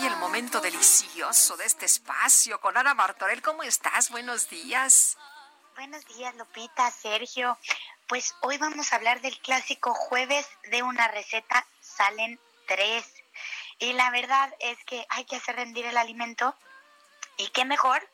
El momento delicioso de este espacio con Ana Martorell. ¿Cómo estás? Buenos días. Buenos días, Lupita, Sergio. Pues hoy vamos a hablar del clásico jueves de una receta salen tres. Y la verdad es que hay que hacer rendir el alimento y qué mejor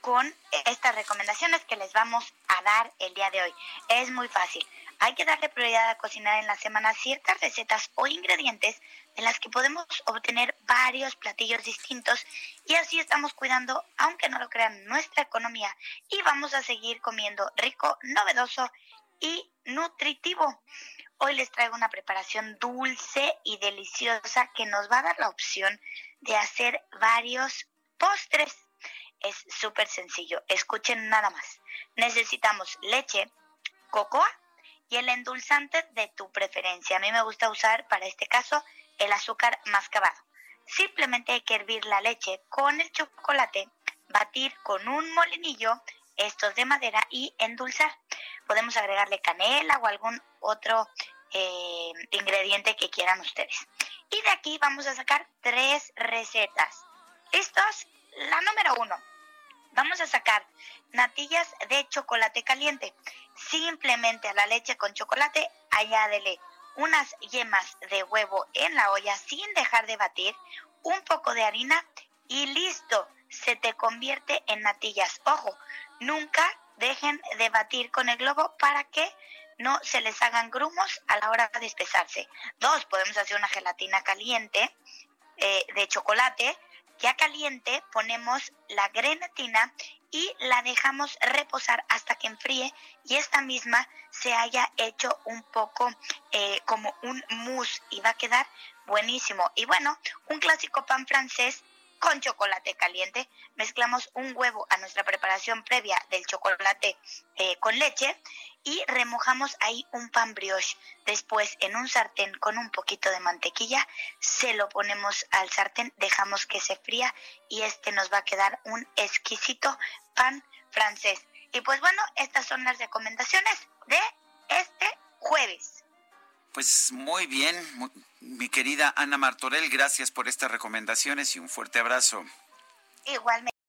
con estas recomendaciones que les vamos a dar el día de hoy. Es muy fácil. Hay que darle prioridad a cocinar en la semana ciertas recetas o ingredientes de las que podemos obtener varios platillos distintos y así estamos cuidando, aunque no lo crean, nuestra economía y vamos a seguir comiendo rico, novedoso y nutritivo. Hoy les traigo una preparación dulce y deliciosa que nos va a dar la opción de hacer varios postres. Es súper sencillo, escuchen nada más. Necesitamos leche, cocoa y el endulzante de tu preferencia. A mí me gusta usar para este caso el azúcar mascabado. Simplemente hay que hervir la leche con el chocolate, batir con un molinillo estos de madera y endulzar. Podemos agregarle canela o algún otro eh, ingrediente que quieran ustedes. Y de aquí vamos a sacar tres recetas. ¿Listos? La número uno. Vamos a sacar natillas de chocolate caliente. Simplemente a la leche con chocolate añádele unas yemas de huevo en la olla sin dejar de batir, un poco de harina y listo, se te convierte en natillas. Ojo, nunca dejen de batir con el globo para que no se les hagan grumos a la hora de espesarse. Dos, podemos hacer una gelatina caliente eh, de chocolate. Ya caliente ponemos la grenatina y la dejamos reposar hasta que enfríe y esta misma se haya hecho un poco eh, como un mousse y va a quedar buenísimo. Y bueno, un clásico pan francés con chocolate caliente. Mezclamos un huevo a nuestra preparación previa del chocolate eh, con leche y remojamos ahí un pan brioche. Después en un sartén con un poquito de mantequilla se lo ponemos al sartén, dejamos que se fría y este nos va a quedar un exquisito pan francés. Y pues bueno, estas son las recomendaciones de este jueves. Pues muy bien, mi querida Ana Martorell, gracias por estas recomendaciones y un fuerte abrazo. Igualmente.